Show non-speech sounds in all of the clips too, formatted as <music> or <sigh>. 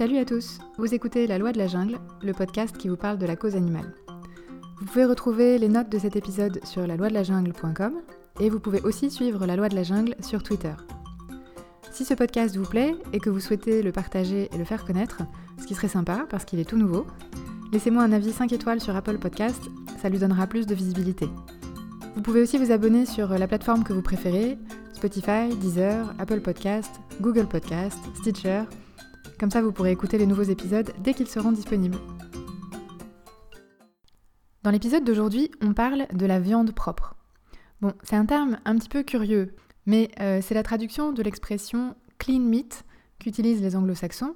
Salut à tous, vous écoutez La Loi de la Jungle, le podcast qui vous parle de la cause animale. Vous pouvez retrouver les notes de cet épisode sur la loi de la jungle.com et vous pouvez aussi suivre La Loi de la Jungle sur Twitter. Si ce podcast vous plaît et que vous souhaitez le partager et le faire connaître, ce qui serait sympa parce qu'il est tout nouveau, laissez-moi un avis 5 étoiles sur Apple Podcast, ça lui donnera plus de visibilité. Vous pouvez aussi vous abonner sur la plateforme que vous préférez, Spotify, Deezer, Apple Podcast, Google Podcast, Stitcher. Comme ça, vous pourrez écouter les nouveaux épisodes dès qu'ils seront disponibles. Dans l'épisode d'aujourd'hui, on parle de la viande propre. Bon, c'est un terme un petit peu curieux, mais euh, c'est la traduction de l'expression clean meat qu'utilisent les anglo-saxons.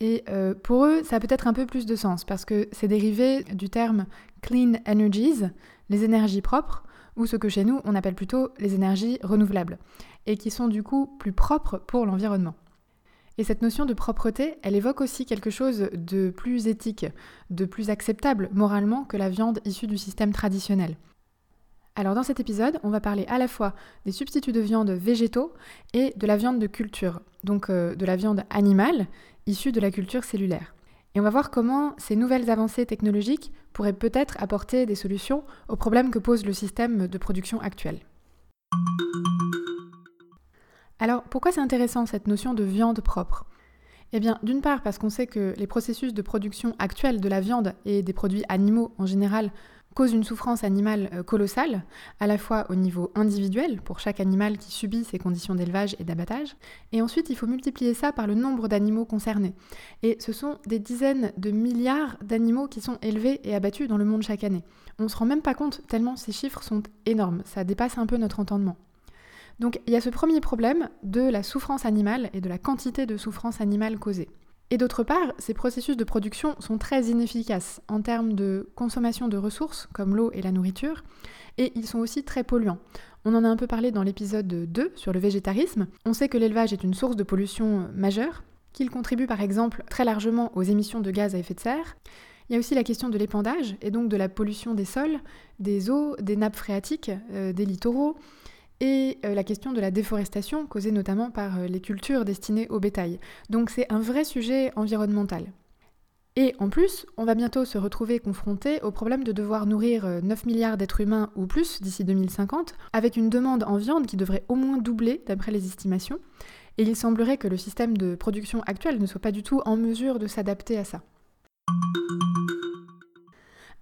Et euh, pour eux, ça a peut-être un peu plus de sens parce que c'est dérivé du terme clean energies, les énergies propres, ou ce que chez nous on appelle plutôt les énergies renouvelables, et qui sont du coup plus propres pour l'environnement. Et cette notion de propreté, elle évoque aussi quelque chose de plus éthique, de plus acceptable moralement que la viande issue du système traditionnel. Alors dans cet épisode, on va parler à la fois des substituts de viande végétaux et de la viande de culture, donc euh, de la viande animale issue de la culture cellulaire. Et on va voir comment ces nouvelles avancées technologiques pourraient peut-être apporter des solutions aux problèmes que pose le système de production actuel. Alors pourquoi c'est intéressant cette notion de viande propre? Eh bien d'une part parce qu'on sait que les processus de production actuels de la viande et des produits animaux en général cause une souffrance animale euh, colossale, à la fois au niveau individuel, pour chaque animal qui subit ces conditions d'élevage et d'abattage, et ensuite il faut multiplier ça par le nombre d'animaux concernés. Et ce sont des dizaines de milliards d'animaux qui sont élevés et abattus dans le monde chaque année. On ne se rend même pas compte tellement ces chiffres sont énormes, ça dépasse un peu notre entendement. Donc il y a ce premier problème de la souffrance animale et de la quantité de souffrance animale causée. Et d'autre part, ces processus de production sont très inefficaces en termes de consommation de ressources comme l'eau et la nourriture, et ils sont aussi très polluants. On en a un peu parlé dans l'épisode 2 sur le végétarisme. On sait que l'élevage est une source de pollution majeure, qu'il contribue par exemple très largement aux émissions de gaz à effet de serre. Il y a aussi la question de l'épandage et donc de la pollution des sols, des eaux, des nappes phréatiques, euh, des littoraux, et euh, la question de la déforestation causée notamment par euh, les cultures destinées au bétail. Donc c'est un vrai sujet environnemental. Et en plus, on va bientôt se retrouver confronté au problème de devoir nourrir 9 euh, milliards d'êtres humains ou plus d'ici 2050, avec une demande en viande qui devrait au moins doubler d'après les estimations. Et il semblerait que le système de production actuel ne soit pas du tout en mesure de s'adapter à ça.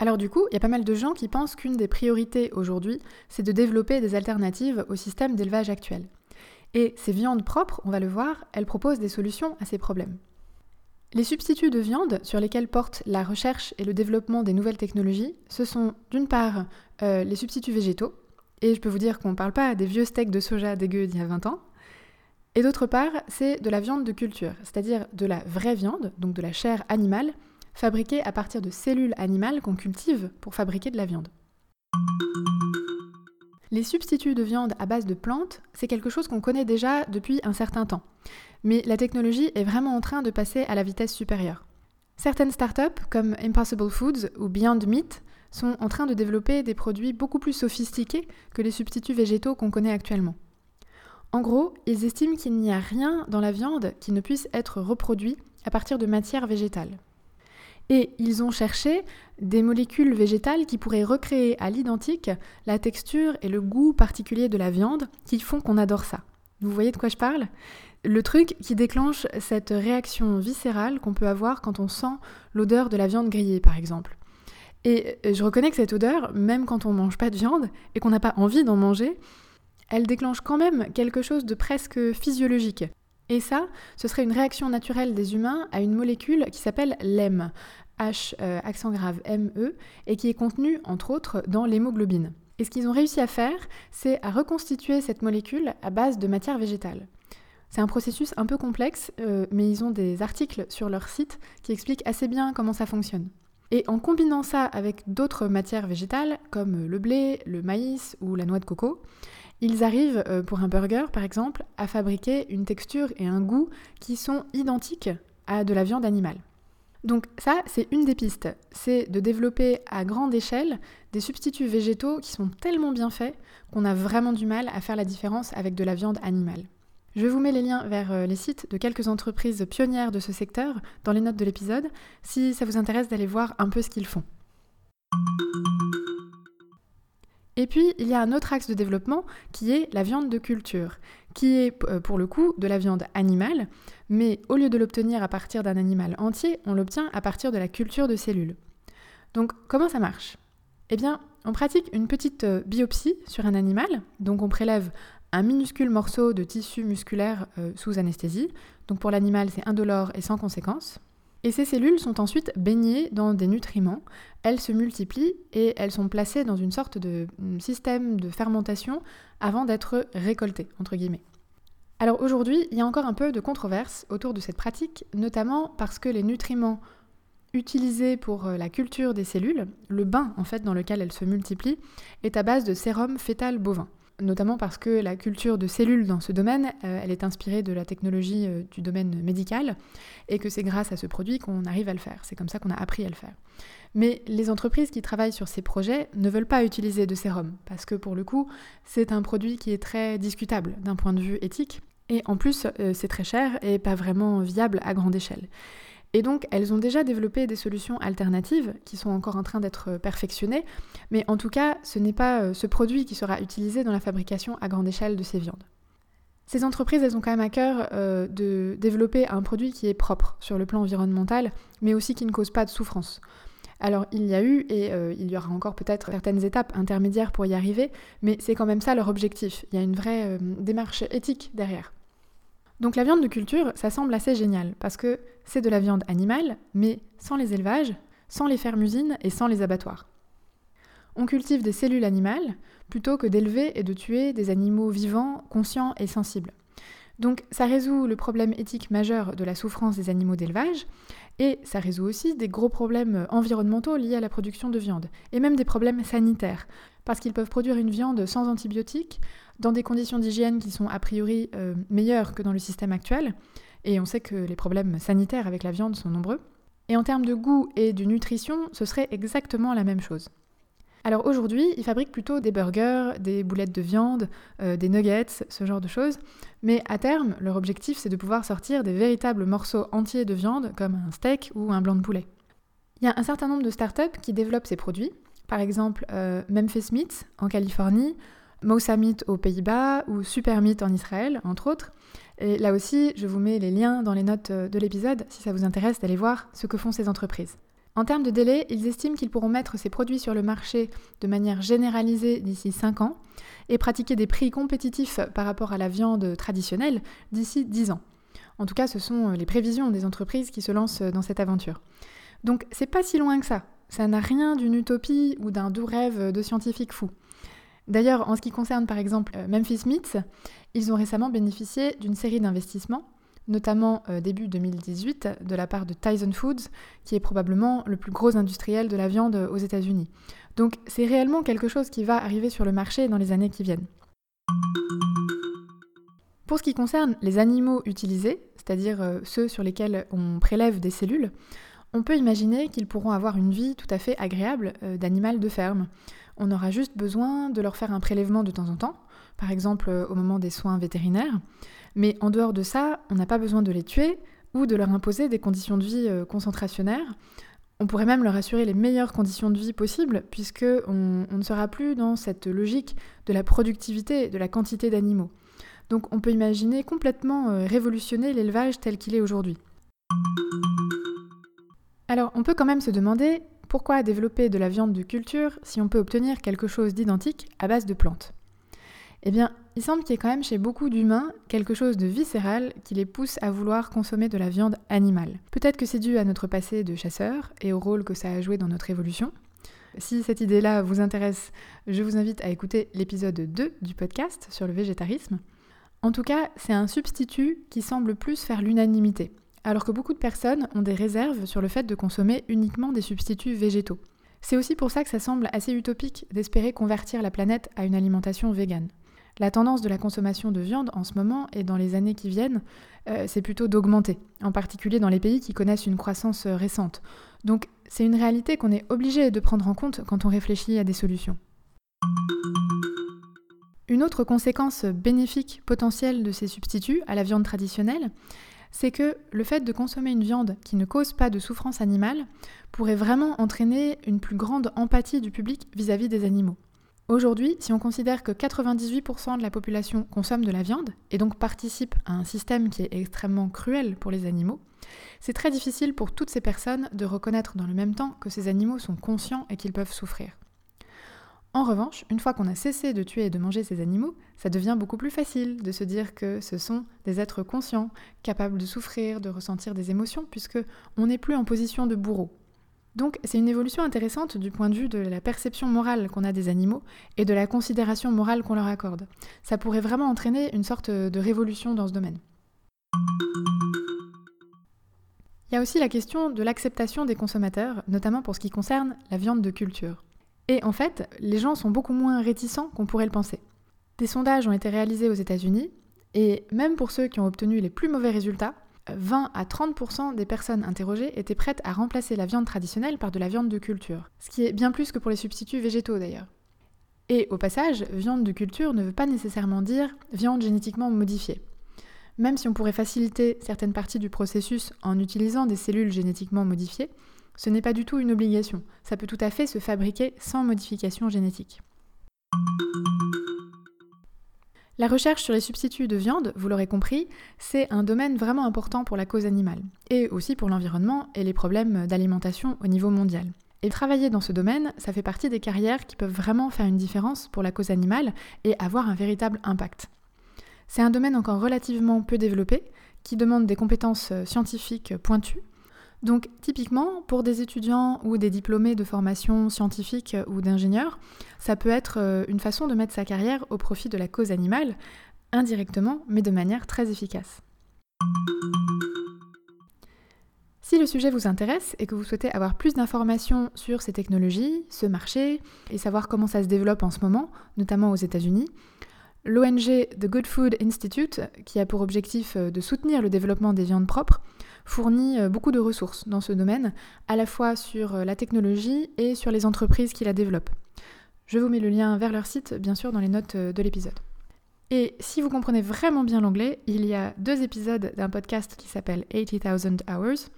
Alors du coup, il y a pas mal de gens qui pensent qu'une des priorités aujourd'hui, c'est de développer des alternatives au système d'élevage actuel. Et ces viandes propres, on va le voir, elles proposent des solutions à ces problèmes. Les substituts de viande sur lesquels portent la recherche et le développement des nouvelles technologies, ce sont d'une part euh, les substituts végétaux, et je peux vous dire qu'on ne parle pas des vieux steaks de soja dégueux d'il y a 20 ans, et d'autre part, c'est de la viande de culture, c'est-à-dire de la vraie viande, donc de la chair animale, fabriqués à partir de cellules animales qu'on cultive pour fabriquer de la viande. Les substituts de viande à base de plantes, c'est quelque chose qu'on connaît déjà depuis un certain temps. Mais la technologie est vraiment en train de passer à la vitesse supérieure. Certaines startups, comme Impossible Foods ou Beyond Meat, sont en train de développer des produits beaucoup plus sophistiqués que les substituts végétaux qu'on connaît actuellement. En gros, ils estiment qu'il n'y a rien dans la viande qui ne puisse être reproduit à partir de matières végétales. Et ils ont cherché des molécules végétales qui pourraient recréer à l'identique la texture et le goût particulier de la viande qui font qu'on adore ça. Vous voyez de quoi je parle? Le truc qui déclenche cette réaction viscérale qu'on peut avoir quand on sent l'odeur de la viande grillée, par exemple. Et je reconnais que cette odeur, même quand on ne mange pas de viande et qu'on n'a pas envie d'en manger, elle déclenche quand même quelque chose de presque physiologique. Et ça, ce serait une réaction naturelle des humains à une molécule qui s'appelle l'EM, H euh, accent grave ME, et qui est contenue, entre autres, dans l'hémoglobine. Et ce qu'ils ont réussi à faire, c'est à reconstituer cette molécule à base de matière végétale. C'est un processus un peu complexe, euh, mais ils ont des articles sur leur site qui expliquent assez bien comment ça fonctionne. Et en combinant ça avec d'autres matières végétales, comme le blé, le maïs ou la noix de coco, ils arrivent, euh, pour un burger par exemple, à fabriquer une texture et un goût qui sont identiques à de la viande animale. Donc ça, c'est une des pistes, c'est de développer à grande échelle des substituts végétaux qui sont tellement bien faits qu'on a vraiment du mal à faire la différence avec de la viande animale. Je vous mets les liens vers euh, les sites de quelques entreprises pionnières de ce secteur dans les notes de l'épisode, si ça vous intéresse d'aller voir un peu ce qu'ils font. Et puis, il y a un autre axe de développement qui est la viande de culture, qui est euh, pour le coup de la viande animale, mais au lieu de l'obtenir à partir d'un animal entier, on l'obtient à partir de la culture de cellules. Donc, comment ça marche? Eh bien, on pratique une petite euh, biopsie sur un animal, donc on prélève un minuscule morceau de tissu musculaire euh, sous anesthésie. Donc pour l'animal, c'est indolore et sans conséquence. Et ces cellules sont ensuite baignées dans des nutriments, elles se multiplient et elles sont placées dans une sorte de mm, système de fermentation avant d'être récoltées, entre guillemets. Alors aujourd'hui, il y a encore un peu de controverse autour de cette pratique, notamment parce que les nutriments utilisés pour euh, la culture des cellules, le bain en fait dans lequel elles se multiplient, est à base de sérum fœtal bovin notamment parce que la culture de cellules dans ce domaine, euh, elle est inspirée de la technologie euh, du domaine médical, et que c'est grâce à ce produit qu'on arrive à le faire. C'est comme ça qu'on a appris à le faire. Mais les entreprises qui travaillent sur ces projets ne veulent pas utiliser de sérum, parce que pour le coup, c'est un produit qui est très discutable d'un point de vue éthique, et en plus, euh, c'est très cher et pas vraiment viable à grande échelle. Et donc, elles ont déjà développé des solutions alternatives qui sont encore en train d'être perfectionnées, mais en tout cas, ce n'est pas euh, ce produit qui sera utilisé dans la fabrication à grande échelle de ces viandes. Ces entreprises, elles ont quand même à cœur euh, de développer un produit qui est propre sur le plan environnemental, mais aussi qui ne cause pas de souffrance. Alors il y a eu, et euh, il y aura encore peut-être certaines étapes intermédiaires pour y arriver, mais c'est quand même ça leur objectif. Il y a une vraie démarche éthique derrière. Donc la viande de culture, ça semble assez génial, parce que c'est de la viande animale, mais sans les élevages, sans les fermes-usines et sans les abattoirs. On cultive des cellules animales plutôt que d'élever et de tuer des animaux vivants, conscients et sensibles. Donc ça résout le problème éthique majeur de la souffrance des animaux d'élevage, et ça résout aussi des gros problèmes environnementaux liés à la production de viande, et même des problèmes sanitaires, parce qu'ils peuvent produire une viande sans antibiotiques, dans des conditions d'hygiène qui sont a priori euh, meilleures que dans le système actuel, et on sait que les problèmes sanitaires avec la viande sont nombreux. Et en termes de goût et de nutrition, ce serait exactement la même chose. Alors aujourd'hui, ils fabriquent plutôt des burgers, des boulettes de viande, euh, des nuggets, ce genre de choses. Mais à terme, leur objectif, c'est de pouvoir sortir des véritables morceaux entiers de viande, comme un steak ou un blanc de poulet. Il y a un certain nombre de startups qui développent ces produits. Par exemple, euh, Memphis Meat en Californie, Moussa Meat aux Pays-Bas ou Super Meat en Israël, entre autres. Et là aussi, je vous mets les liens dans les notes euh, de l'épisode si ça vous intéresse d'aller voir ce que font ces entreprises. En termes de délai, ils estiment qu'ils pourront mettre ces produits sur le marché de manière généralisée d'ici 5 ans et pratiquer des prix compétitifs par rapport à la viande traditionnelle d'ici 10 ans. En tout cas, ce sont euh, les prévisions des entreprises qui se lancent dans cette aventure. Donc, c'est pas si loin que ça. Ça n'a rien d'une utopie ou d'un doux rêve de scientifique fou. D'ailleurs, en ce qui concerne par exemple euh, Memphis Meats, ils ont récemment bénéficié d'une série d'investissements, notamment euh, début 2018 de la part de Tyson Foods, qui est probablement le plus gros industriel de la viande aux États-Unis. Donc c'est réellement quelque chose qui va arriver sur le marché dans les années qui viennent. Pour ce qui concerne les animaux utilisés, c'est-à-dire euh, ceux sur lesquels on prélève des cellules, on peut imaginer qu'ils pourront avoir une vie tout à fait agréable d'animal de ferme. On aura juste besoin de leur faire un prélèvement de temps en temps, par exemple euh, au moment des soins vétérinaires. Mais en dehors de ça, on n'a pas besoin de les tuer ou de leur imposer des conditions de vie euh, concentrationnaires. On pourrait même leur assurer les meilleures conditions de vie possibles, puisque on, ne sera plus dans cette logique de la productivité, de la quantité d'animaux. Donc on peut imaginer complètement euh, révolutionner l'élevage tel qu'il est aujourd'hui. Alors on peut quand même se demander pourquoi développer de la viande de culture si on peut obtenir quelque chose d'identique à base de plantes Eh bien, il semble qu'il y ait quand même chez beaucoup d'humains quelque chose de viscéral qui les pousse à vouloir consommer de la viande animale. Peut-être que c'est dû à notre passé de chasseur et au rôle que ça a joué dans notre évolution. Si cette idée-là vous intéresse, je vous invite à écouter l'épisode 2 du podcast sur le végétarisme. En tout cas, c'est un substitut qui semble plus faire l'unanimité alors que beaucoup de personnes ont des réserves sur le fait de consommer uniquement des substituts végétaux. C'est aussi pour ça que ça semble assez utopique d'espérer convertir la planète à une alimentation végane. La tendance de la consommation de viande en ce moment et dans les années qui viennent, euh, c'est plutôt d'augmenter, en particulier dans les pays qui connaissent une croissance euh, récente. Donc c'est une réalité qu'on est obligé de prendre en compte quand on réfléchit à des solutions. Une autre conséquence bénéfique potentielle de ces substituts à la viande traditionnelle, c'est que le fait de consommer une viande qui ne cause pas de souffrance animale pourrait vraiment entraîner une plus grande empathie du public vis-à-vis des animaux. Aujourd'hui, si on considère que 98% de la population consomme de la viande et donc participe à un système qui est extrêmement cruel pour les animaux, c'est très difficile pour toutes ces personnes de reconnaître dans le même temps que ces animaux sont conscients et qu'ils peuvent souffrir. En revanche, une fois qu'on a cessé de tuer et de manger ces animaux, ça devient beaucoup plus facile de se dire que ce sont des êtres conscients, capables de souffrir, de ressentir des émotions, puisque on n'est plus en position de bourreau. Donc c'est une évolution intéressante du point de vue de la perception morale qu'on a des animaux et de la considération morale qu'on leur accorde. Ça pourrait vraiment entraîner une sorte de révolution dans ce domaine. Il y a aussi la question de l'acceptation des consommateurs, notamment pour ce qui concerne la viande de culture. Et en fait, les gens sont beaucoup moins réticents qu'on pourrait le penser. Des sondages ont été réalisés aux États-Unis, et même pour ceux qui ont obtenu les plus mauvais résultats, 20 à 30% des personnes interrogées étaient prêtes à remplacer la viande traditionnelle par de la viande de culture, ce qui est bien plus que pour les substituts végétaux d'ailleurs. Et au passage, viande de culture ne veut pas nécessairement dire viande génétiquement modifiée. Même si on pourrait faciliter certaines parties du processus en utilisant des cellules génétiquement modifiées, ce n'est pas du tout une obligation, ça peut tout à fait se fabriquer sans modification génétique. La recherche sur les substituts de viande, vous l'aurez compris, c'est un domaine vraiment important pour la cause animale, et aussi pour l'environnement et les problèmes d'alimentation au niveau mondial. Et travailler dans ce domaine, ça fait partie des carrières qui peuvent vraiment faire une différence pour la cause animale et avoir un véritable impact. C'est un domaine encore relativement peu développé, qui demande des compétences scientifiques pointues, donc typiquement, pour des étudiants ou des diplômés de formation scientifique ou d'ingénieur, ça peut être euh, une façon de mettre sa carrière au profit de la cause animale, indirectement, mais de manière très efficace. Si le sujet vous intéresse et que vous souhaitez avoir plus d'informations sur ces technologies, ce marché, et savoir comment ça se développe en ce moment, notamment aux États-Unis, l'ONG The Good Food Institute, qui a pour objectif euh, de soutenir le développement des viandes propres, fournit euh, beaucoup de ressources dans ce domaine, à la fois sur euh, la technologie et sur les entreprises qui la développent. Je vous mets le lien vers leur site, bien sûr, dans les notes euh, de l'épisode. Et si vous comprenez vraiment bien l'anglais, il y a deux épisodes d'un podcast qui s'appelle 80,000 Hours.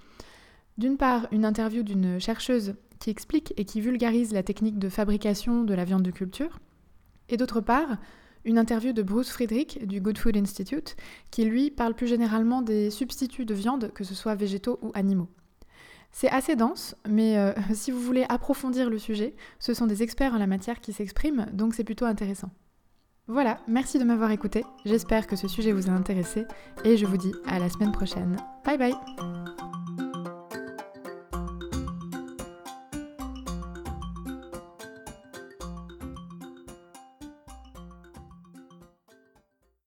D'une part, une interview d'une chercheuse qui explique et qui vulgarise la technique de fabrication de la viande de culture. Et d'autre part, une interview de Bruce Friedrich du Good Food Institute, qui lui parle plus généralement des substituts de viande, que ce soit végétaux ou animaux. C'est assez dense, mais euh, <laughs> si vous voulez approfondir le sujet, ce sont des experts en la matière qui s'expriment, donc c'est plutôt intéressant. Voilà, merci de m'avoir écouté, j'espère que ce sujet vous a intéressé, et je vous dis à la semaine prochaine. Bye bye